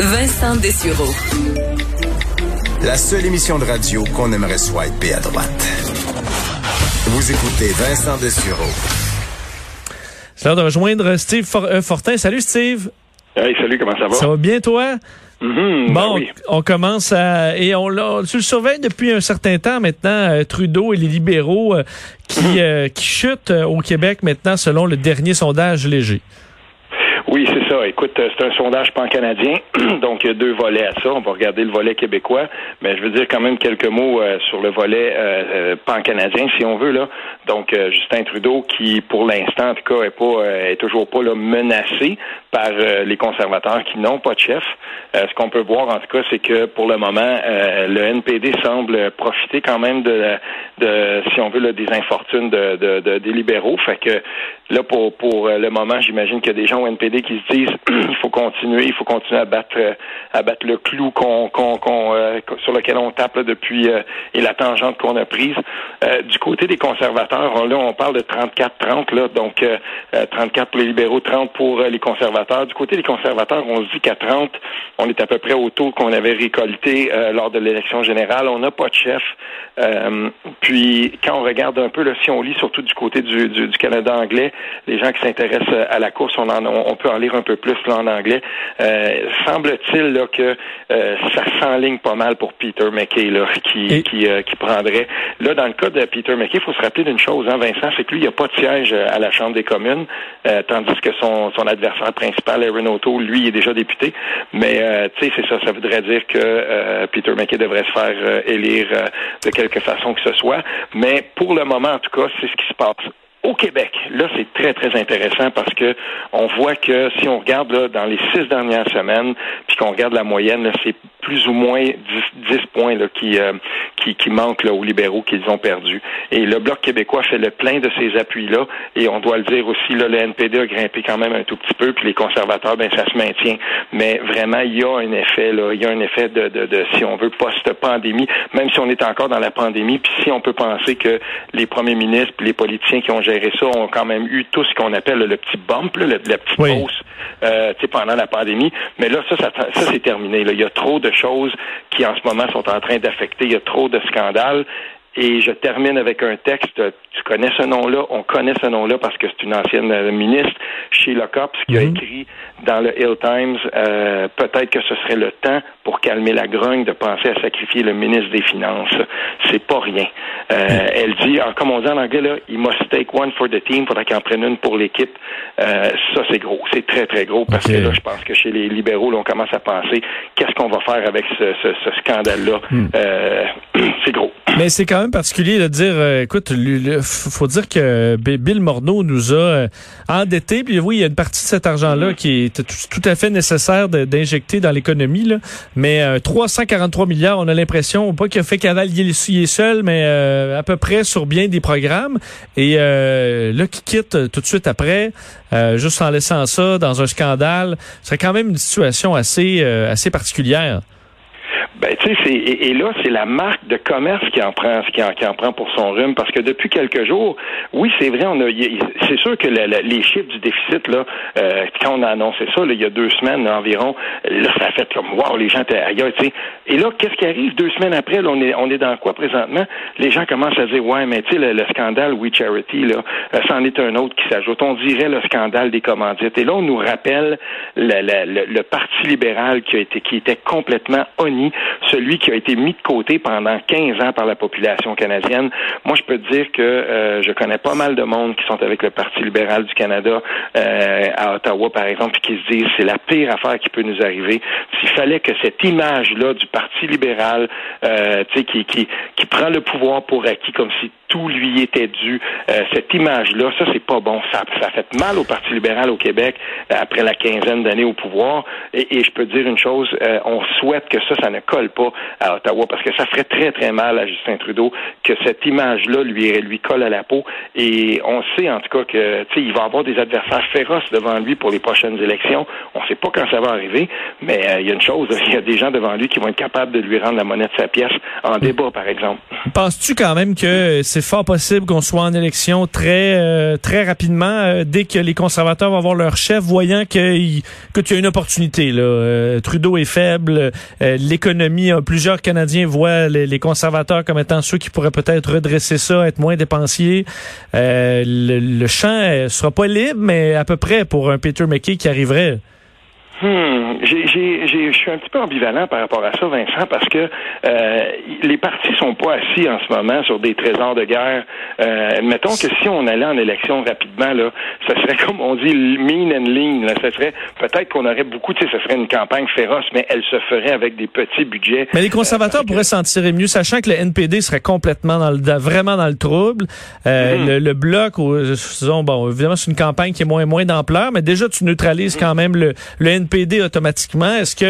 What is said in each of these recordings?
Vincent Dessureau. La seule émission de radio qu'on aimerait swiper à droite. Vous écoutez Vincent Dessureau. C'est l'heure de rejoindre Steve euh, Fortin. Salut Steve. Hey, salut, comment ça va? Ça va bien toi? Mhm, ben bon, oui. on commence à et on, l'a- tu le surveilles depuis un certain temps maintenant, euh, Trudeau et les libéraux euh, qui euh, qui chutent au Québec maintenant selon le dernier sondage léger. Oui, c'est ça. Écoute, euh, c'est un sondage pan-canadien, donc il y a deux volets à ça. On va regarder le volet québécois, mais je veux dire quand même quelques mots euh, sur le volet euh, euh, pan-canadien, si on veut là. Donc Justin Trudeau, qui pour l'instant, en tout cas, est pas, est toujours pas là menacé par les conservateurs qui n'ont pas de chef. Ce qu'on peut voir, en tout cas, c'est que pour le moment, le NPD semble profiter quand même de, de si on veut, des infortunes de, de- de- des libéraux. Fait que là, pour, pour le moment, j'imagine qu'il y a des gens au NPD qui se disent il faut continuer, il faut continuer à battre à battre le clou qu'on, euh, sur lequel on tape depuis euh, et la tangente qu'on a prise. Euh, du côté des conservateurs, on- là, on parle de 34-30, là, donc euh, euh, 34 pour les libéraux, 30 pour les conservateurs. Du côté des conservateurs, on se dit qu'à 30, on est à peu près au taux qu'on avait récolté lors de l'élection générale. On n'a pas de chef. Puis quand on regarde un peu, si on lit surtout du côté du, Canada anglais, les gens qui s'intéressent à la course, on, on peut en lire un peu plus là, en anglais. Euh, semble-t-il là, que euh, ça s'enligne pas mal pour Peter McKay là, qui, Et- qui, euh, qui prendrait. Là, dans le cas de Peter McKay, il faut se rappeler d'une chose, hein, Vincent, c'est que lui, il n'y a pas de siège euh, à la Chambre des communes, euh, tandis que son, son adversaire principal, Aaron O'Toole, lui, il est déjà député. Mais euh, tu sais, c'est ça, ça voudrait dire que euh, Peter McKay devrait se faire élire euh, de quelque façon que ce soit. Mais pour le moment, en tout cas, c'est ce qui se passe. Au Québec, là, c'est très, très intéressant parce que on voit que si on regarde là, dans les six dernières semaines, puis qu'on regarde la moyenne, c'est plus ou moins 10, 10 points qui, euh, qui, qui manquent là, aux libéraux qu'ils ont perdus. Et le Bloc québécois fait le plein de ces appuis-là. Et on doit le dire aussi, là, le NPD a grimpé quand même un tout petit peu, puis les conservateurs, ben ça se maintient. Mais vraiment, il y a un effet, là, il y a un effet de, de, de si on veut, post-pandémie, même si on est encore dans la pandémie, puis si on peut penser que les premiers ministres, puis les politiciens qui ont géré ça ont quand même eu tout ce qu'on appelle le petit bump, là, le, la petite Oui. hausse euh, pendant la pandémie. Mais là, ça, ça, ça, c'est terminé. Là. Il y a trop de choses qui, en ce moment, sont en train d'affecter. Il y a trop de scandales. Et je termine avec un texte. Tu connais ce nom-là? On connaît ce nom-là parce que c'est une ancienne euh, ministre, Sheila Copps, qui a Mhm. écrit dans le Hill Times euh, peut-être que ce serait le temps pour calmer la grogne de penser à sacrifier le ministre des Finances. C'est pas rien. Euh, Elle dit, en, comme on dit en anglais, là, il must take one for the team. Faudrait qu'il en prenne une pour l'équipe. Euh, ça, c'est gros. C'est très, très gros parce que là, je pense que chez les libéraux, là, on commence à penser qu'est-ce qu'on va faire avec ce, ce, ce scandale-là. Euh, c'est gros. Mais c'est quand même particulier de dire, euh, écoute, le- f- faut dire que Bill Morneau nous a euh, endettés. Puis oui, il y a une partie de cet argent-là qui est tout, à fait nécessaire d'injecter dans l'économie. Mais euh, 343 milliards, on a l'impression, pas qu'il a fait cavalier il est seul, mais euh, à peu près sur bien des programmes. Et euh, là, qui quitte euh, tout de suite après, juste en laissant ça dans un scandale, c'est quand même une situation assez, assez particulière. Ben, tu sais, et, et là, c'est la marque de commerce qui en prend, qui en, qui en prend pour son rhume, parce que depuis quelques jours, oui, c'est vrai, on a, c'est sûr que le- le- les chiffres du déficit là, euh, quand on a annoncé ça, là, il y a deux semaines là, environ, là, ça a fait comme wow, les gens étaient ailleurs, tu sais. Et là, qu'est-ce qui arrive? Deux semaines après là, on est, on est dans quoi présentement? Les gens commencent à dire ouais, mais tu sais, le, le scandale We Charity là, euh, c'en est un autre qui s'ajoute. On dirait le scandale des commandites. Et là, on nous rappelle le, le- le- le Parti libéral qui a été, qui était complètement honni, celui qui a été mis de côté pendant 15 ans par la population canadienne. Moi, je peux te dire que euh, je connais pas mal de monde qui sont avec le Parti libéral du Canada euh, à Ottawa, par exemple, puis qui se disent c'est la pire affaire qui peut nous arriver. S'il fallait que cette image-là du Parti libéral, euh, qui, qui, qui prend le pouvoir pour acquis comme si tout lui était dû, euh, cette image-là, ça, c'est pas bon. Ça, ça a fait mal au Parti libéral au Québec après la quinzaine d'années au pouvoir. Et, je peux te dire une chose, on souhaite que ça, ça ne colle pas à Ottawa parce que ça ferait très, très mal à Justin Trudeau que cette image-là lui, lui colle à la peau. Et on sait en tout cas que, tu sais, il va avoir des adversaires féroces devant lui pour les prochaines élections. On sait pas quand ça va arriver, mais euh, il y a une chose, il y a des gens devant lui qui vont être capables de lui rendre la monnaie de sa pièce en débat, par exemple. Penses-tu quand même que c'est fort possible qu'on soit en élection très euh, très rapidement euh, dès que les conservateurs vont avoir leur chef, voyant qu'il que tu as une opportunité là? Euh, Trudeau est faible, l'économie, plusieurs Canadiens voient les, conservateurs comme étant ceux qui pourraient peut-être redresser ça, être moins dépensiers. Le, le, champ sera pas libre, mais à peu près pour un Peter McKay qui arriverait. Hmm. Je suis un petit peu ambivalent par rapport à ça, Vincent, parce que euh, les partis sont pas assis en ce moment sur des trésors de guerre. Euh, mettons que si on allait en élection rapidement, là, ça serait comme on dit mean and lean. Là. Ça serait peut-être qu'on aurait beaucoup, tu sais, ça serait une campagne féroce, mais elle se ferait avec des petits budgets. Mais les conservateurs euh, pourraient s'en tirer mieux, sachant que le NPD serait complètement dans le, vraiment dans le trouble. Euh, mm-hmm. le, le, bloc, disons, bon, évidemment, c'est une campagne qui est moins moins d'ampleur, mais déjà tu neutralises quand même le, le NPD NPD automatiquement. Est-ce que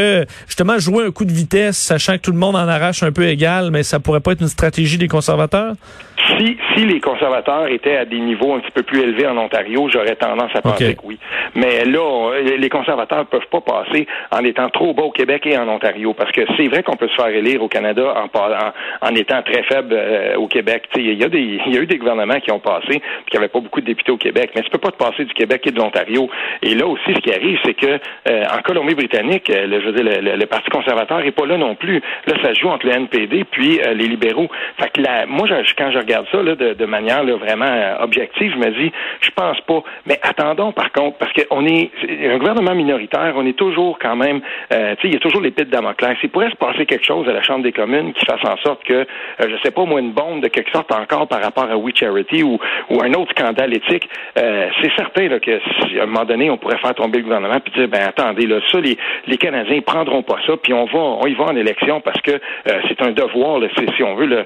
justement jouer un coup de vitesse, sachant que tout le monde en arrache un peu égal, mais ça pourrait pas être une stratégie des conservateurs? Si, si les conservateurs étaient à des niveaux un petit peu plus élevés en Ontario, j'aurais tendance à penser que oui. Mais là, les conservateurs ne peuvent pas passer en étant trop bas au Québec et en Ontario, parce que c'est vrai qu'on peut se faire élire au Canada en, en, étant très faible euh, au Québec. Il y, a des, y a eu des gouvernements qui ont passé, puis qui n'avaient pas beaucoup de députés au Québec, mais tu peux pas te passer du Québec et de l'Ontario. Et là aussi, ce qui arrive, c'est que euh, en Colombie-Britannique, euh, le, je veux dire, le, Parti conservateur est pas là non plus. Là, ça joue entre le NPD puis les libéraux. Fait que la, moi, quand je regarde ça là, de, de manière là, vraiment euh, objective, je me dis, je pense pas. Mais attendons par contre, parce qu'on est un gouvernement minoritaire, on est toujours quand même, euh, tu sais, il y a toujours l'épée de Damoclès. Il pourrait se passer quelque chose à la Chambre des communes qui fasse en sorte que, euh, je sais pas moi, une bombe de quelque sorte encore par rapport à We Charity ou, ou un autre scandale éthique, euh, c'est certain là, que si, à un moment donné, on pourrait faire tomber le gouvernement puis dire, ben attendez, là, ça, les, les Canadiens prendront pas ça, puis on va, on y va en élection parce que c'est un devoir, là, si on veut, là,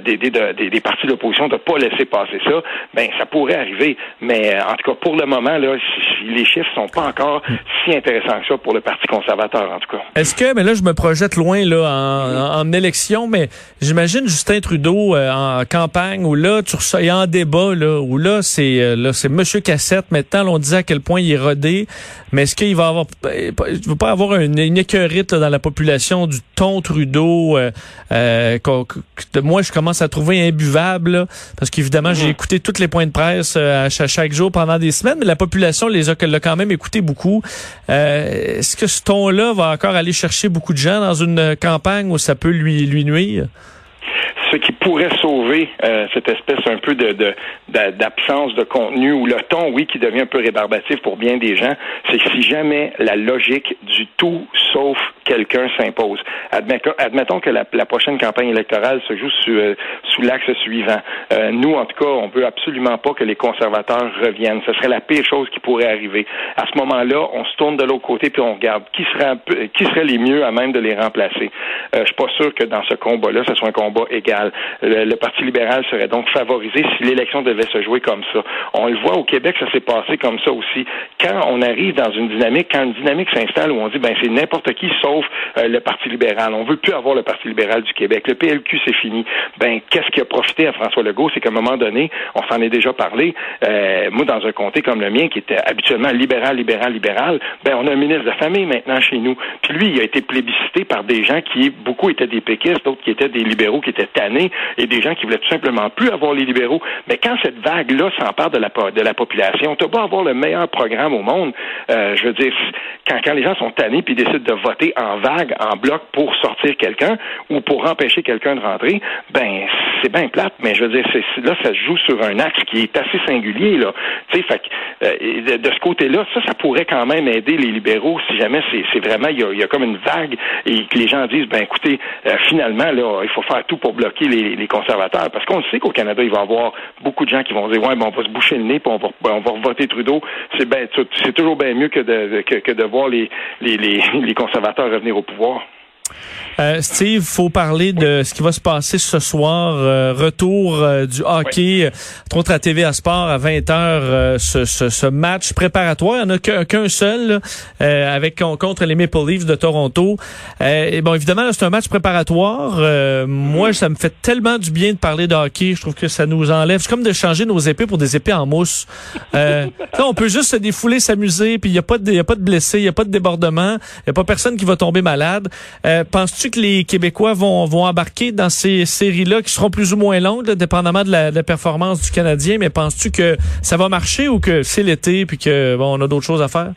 des, des, des, des partis d'opposition de pas laisser passer ça, ben ça pourrait arriver. Mais euh, en tout cas, pour le moment, là, les chiffres sont pas encore si intéressants que ça pour le Parti conservateur, en tout cas. Est-ce que, mais là, je me projette loin là en, en, élection, mais j'imagine Justin Trudeau euh, en campagne où là, tu reçois, en débat là, où là, c'est euh, là, c'est Monsieur Cassette. Maintenant, on disait à quel point il est rodé, mais est-ce qu'il va avoir, il va pas avoir une, une écœurite dans la population du ton Trudeau euh, moi je commence à trouver imbuvable parce qu'évidemment, j'ai mhm. écouté tous les points de presse euh, à chaque, jour pendant des semaines, mais la population les a, l'a quand même écouté beaucoup. Euh, est-ce que ce ton-là va encore aller chercher beaucoup de gens dans une campagne où ça peut lui, lui nuire? ce qui pourrait sauver euh, cette espèce un peu d'absence de, contenu ou le ton, oui, qui devient un peu rébarbatif pour bien des gens, c'est que si jamais la logique du tout sauf quelqu'un s'impose. Admettons, que la, prochaine campagne électorale se joue euh, sous, l'axe suivant. Euh, nous, en tout cas, on veut absolument pas que les conservateurs reviennent. Ce serait la pire chose qui pourrait arriver. À ce moment-là, on se tourne de l'autre côté puis on regarde qui serait qui serait les mieux à même de les remplacer. Euh, je suis pas sûr que dans ce combat-là, ce soit un combat égal. Libéral serait donc favorisé si l'élection devait se jouer comme ça. On le voit au Québec, ça s'est passé comme ça aussi. Quand on arrive dans une dynamique, quand une dynamique s'installe où on dit ben c'est n'importe qui sauf euh, le Parti libéral. On veut plus avoir le Parti libéral du Québec. Le PLQ, c'est fini. Ben, qu'est-ce qui a profité à François Legault? C'est qu'à un moment donné, on s'en est déjà parlé. Euh, moi, dans un comté comme le mien, qui était habituellement libéral, libéral, libéral, ben, on a un ministre de famille maintenant chez nous. Puis lui, il a été plébiscité par des gens qui, beaucoup étaient des péquistes, d'autres qui étaient des libéraux qui étaient tannés, et des gens qui tout simplement plus avoir les libéraux. Mais quand cette vague-là s'empare de la, de la population, tu pas avoir le meilleur programme au monde. Euh, je veux dire, quand, quand les gens sont tannés puis décident de voter en vague, en bloc pour sortir quelqu'un ou pour empêcher quelqu'un de rentrer, ben c'est bien plate, mais je veux dire, là, ça se joue sur un axe qui est assez singulier, là. Fait euh, de, ce côté-là, ça, ça pourrait quand même aider les libéraux si jamais c'est, vraiment, il y, a, comme une vague et que les gens disent, ben écoutez, euh, finalement, là, il faut faire tout pour bloquer les, conservateurs, parce qu'on sait qu'au Canada, il va y avoir beaucoup de gens qui vont dire, ouais, ben on va se boucher le nez, puis on va, on va voter Trudeau. C'est ben, c'est toujours bien mieux que de, que, de voir les, les, les conservateurs revenir au pouvoir. Euh, Steve, faut parler de ce qui va se passer ce soir. Euh, retour euh, du hockey contre la TVA Sport à 20h. Ce, ce, match préparatoire, il n'y en a qu'un seul avec contre les Maple Leafs de Toronto. et bon, évidemment, c'est un match préparatoire. moi, ça me fait tellement du bien de parler de hockey. Je trouve que ça nous enlève. C'est comme de changer nos épées pour des épées en mousse. on peut juste se défouler, s'amuser, puis il n'y a, pas de, y a pas de blessés, il n'y a pas de débordement, il n'y a pas personne qui va tomber malade. Euh, penses-tu que les Québécois vont, vont embarquer dans ces séries-là qui seront plus ou moins longues, dépendamment de la, performance du Canadien, mais penses-tu que ça va marcher ou que c'est l'été puis que bon, on a d'autres choses à faire?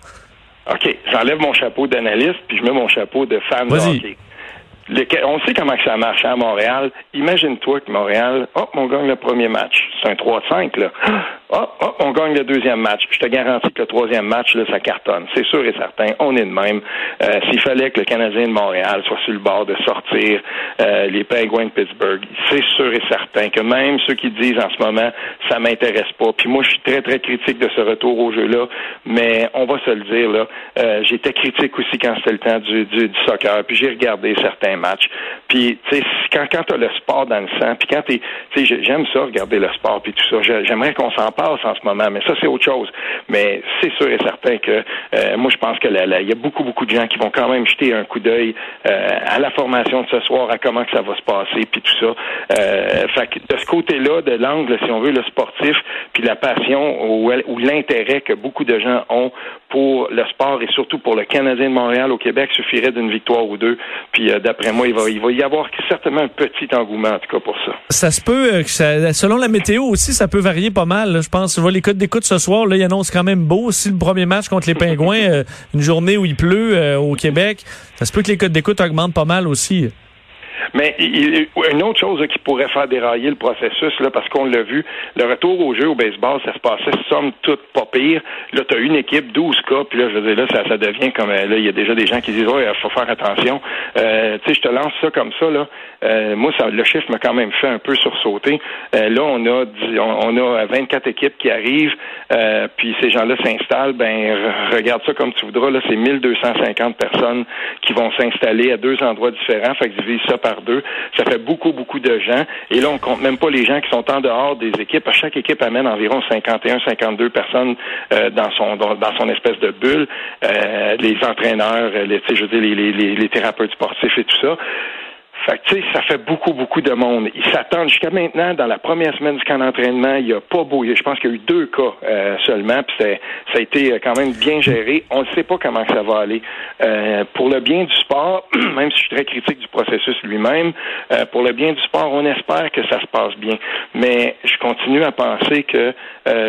OK, j'enlève mon chapeau d'analyste puis je mets mon chapeau de fan de hockey on sait comment ça marche à Montréal. Imagine-toi que Montréal, oh, on gagne le premier match. C'est un 3-5, là. Oh, oh, on gagne le deuxième match. Je te garantis que le troisième match, là, ça cartonne. C'est sûr et certain. On est de même. Euh, s'il fallait que le Canadien de Montréal soit sur le bord de sortir euh, les Penguins de Pittsburgh, c'est sûr et certain que même ceux qui disent en ce moment, ça m'intéresse pas. Puis moi, je suis très, très critique de ce retour au jeu-là. Mais on va se le dire, là. Euh, j'étais critique aussi quand c'était le temps du, du, soccer. Puis j'ai regardé certains match. Puis, tu sais, quand, quand tu as le sport dans le sang, puis quand tu sais, j'aime ça, regarder le sport, puis tout ça. J'aimerais qu'on s'en passe en ce moment, mais ça, c'est autre chose. Mais c'est sûr et certain que euh, moi, je pense que il y a beaucoup, beaucoup de gens qui vont quand même jeter un coup d'œil euh, à la formation de ce soir, à comment que ça va se passer, puis tout ça. Euh, fait que de ce côté-là, de l'angle, si on veut, le sportif, puis la passion ou, ou l'intérêt que beaucoup de gens ont pour le sport et surtout pour le Canadien de Montréal au Québec suffirait d'une victoire ou deux. Puis d'après moi, il va, y avoir certainement un petit engouement, en tout cas, pour ça. Ça se peut, euh, selon la météo aussi, ça peut varier pas mal. je pense, vois les codes d'écoute ce soir, là, ils annoncent quand même beau. Si le premier match contre les Pingouins, euh, une journée où il pleut euh, au Québec, ça se peut que les codes d'écoute augmentent pas mal aussi. Mais une autre chose qui pourrait faire dérailler le processus, là, parce qu'on l'a vu, le retour au jeu au baseball, ça se passait somme toute pas pire. Là, tu as une équipe, 12 cas, puis là, je veux dire, là, ça, devient comme là, il y a déjà des gens qui disent Ouais, il faut faire attention. Euh, tu sais, je te lance ça comme ça, là. Euh, moi, le chiffre m'a quand même fait un peu sursauter. Euh, là, on a on, a 24 équipes qui arrivent, euh, puis ces gens-là s'installent. Ben, regarde ça comme tu voudras. Là, c'est 1250 personnes qui vont s'installer à deux endroits différents. Fait que divise ça par deux. Ça fait beaucoup, beaucoup de gens. Et là, on compte même pas les gens qui sont en dehors des équipes. Chaque équipe amène environ 51, 52 personnes dans son dans, son espèce de bulle. les entraîneurs, les, je veux dire, les, les, les thérapeutes sportifs et tout ça. Fait que, tu sais, ça fait beaucoup, beaucoup de monde. Ils s'attendent jusqu'à maintenant, dans la première semaine du camp d'entraînement, il n'y a pas beau. Je pense qu'il y a eu deux cas euh, seulement, puis ça a été euh, quand même bien géré. On ne sait pas comment ça va aller. Euh, pour le bien du sport, même si je suis très critique du processus lui-même, pour le bien du sport, on espère que ça se passe bien. Mais je continue à penser que,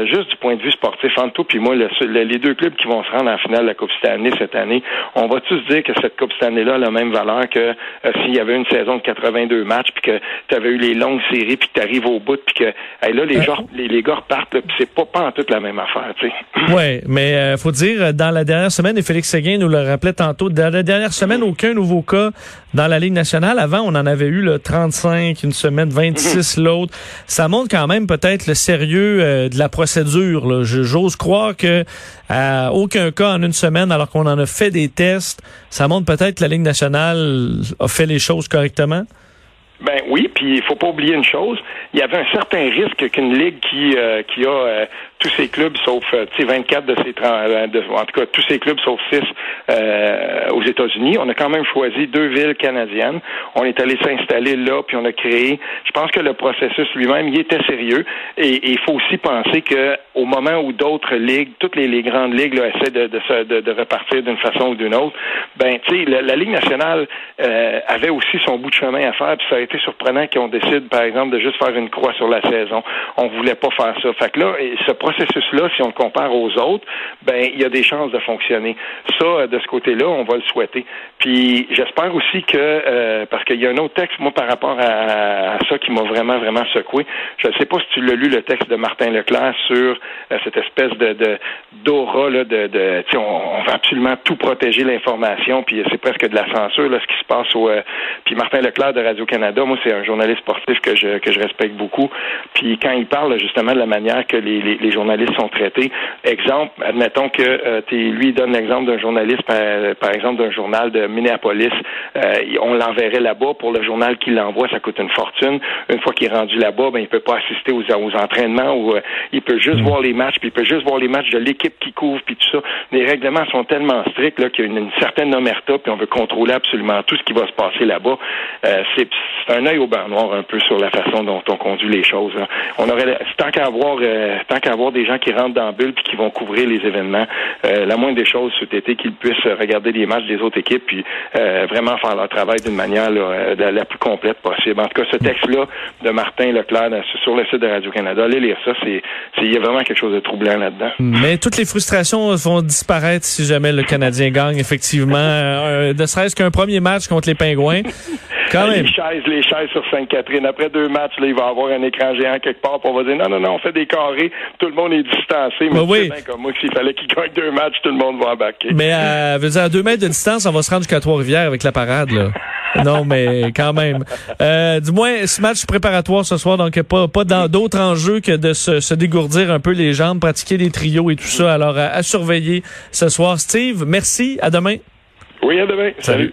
juste du point de vue sportif, entre tout, puis moi, les deux clubs qui vont se rendre en finale de la Coupe Stanley cette année, on va tous dire que cette Coupe Stanley-là a la même valeur que s'il y avait une saison de 82 matchs, puis que tu avais eu les longues séries, puis tu arrives au bout, puis que là, les, gens, les, les, gars repartent, puis c'est pas, pas en toute la même affaire. Oui, mais euh, faut dire, dans la dernière semaine, et Félix Séguin nous le rappelait tantôt, dans la dernière semaine, aucun nouveau cas dans la Ligue nationale. Avant, on en avait eu le 35, une semaine 26 mhm. l'autre. Ça montre quand même peut-être le sérieux euh, de la procédure. J'ose croire que à aucun cas en une semaine, alors qu'on en a fait des tests, ça montre peut-être que la Ligue nationale a fait les choses correctement directement? Ben oui, puis il faut pas oublier une chose, il y avait un certain risque qu'une ligue qui euh, qui a euh, tous ces clubs sauf euh, tu sais 24 de ces 30 en tout cas tous ces clubs sauf 6 aux États-Unis, on a quand même choisi deux villes canadiennes. On est allé s'installer là puis on a créé, je pense que le processus lui-même il était sérieux. Et il faut aussi penser que au moment où d'autres ligues, toutes les, grandes ligues là, essaient de, de, de, repartir d'une façon ou d'une autre, ben tu sais la, la, Ligue nationale avait aussi son bout de chemin à faire puis ça été surprenant qu'on décide, par exemple, de juste faire une croix sur la saison. On voulait pas faire ça. Fait que là, ce processus-là, si on le compare aux autres, ben il y a des chances de fonctionner. Ça, de ce côté-là, on va le souhaiter. Puis j'espère aussi que euh, parce qu'il y a un autre texte, moi, par rapport à, ça qui m'a vraiment, vraiment secoué. Je ne sais pas si tu l'as lu le texte de Martin Leclerc sur euh, cette espèce de d'aura de, de on, va absolument tout protéger l'information, puis c'est presque de la censure là, ce qui se passe au. Euh, puis Martin Leclerc de Radio Canada moi, c'est un journaliste sportif que je, que je respecte beaucoup. Puis quand il parle justement de la manière que les, les, journalistes sont traités, exemple, admettons que euh, lui donne l'exemple d'un journaliste, par, exemple, d'un journal de Minneapolis, euh, on l'enverrait là-bas pour le journal qu'il l'envoie, ça coûte une fortune. Une fois qu'il est rendu là-bas, ben il peut pas assister aux, aux entraînements ou euh, il peut juste mm. voir les matchs, puis il peut juste voir les matchs de l'équipe qui couvre, puis tout ça. Les règlements sont tellement stricts là qu'il y a une, certaine omerta, puis on veut contrôler absolument tout ce qui va se passer là-bas. Euh, c'est un œil au beurre noir un peu sur la façon dont on conduit les choses. On aurait tant qu'à avoir euh, tant qu'à avoir des gens qui rentrent dans la bulle puis qui vont couvrir les événements, euh, la moindre des choses cet été qu'ils puissent regarder les matchs les autres équipes, puis vraiment faire leur travail d'une manière la, plus complète possible. En tout cas, ce texte-là de Martin Leclerc sur le site de Radio-Canada, allez lire ça, c'est il y a vraiment quelque chose de troublant là-dedans. Mais toutes les frustrations vont disparaître si jamais le Canadien gagne, effectivement. ne serait-ce qu'un premier match contre les Pingouins. Quand même. Les chaises, les chaises sur Sainte-Catherine. Après deux matchs, là, il va y avoir un écran géant quelque part pour on va dire non, non, non, on fait des carrés, tout le monde est distancé. Mais oui. comme moi, s'il fallait qu'il gagne deux matchs, tout le monde va embarquer. Mais à, dire, à deux mètres de distance, on va se rendre jusqu'à Trois-Rivières avec la parade, là. non, mais quand même. Euh, du moins, ce match préparatoire ce soir, donc pas, pas dans d'autres enjeux que de se, se, dégourdir un peu les jambes, pratiquer des trios et tout ça. Alors, à, surveiller ce soir. Steve, merci. À demain. Oui, à demain. Salut.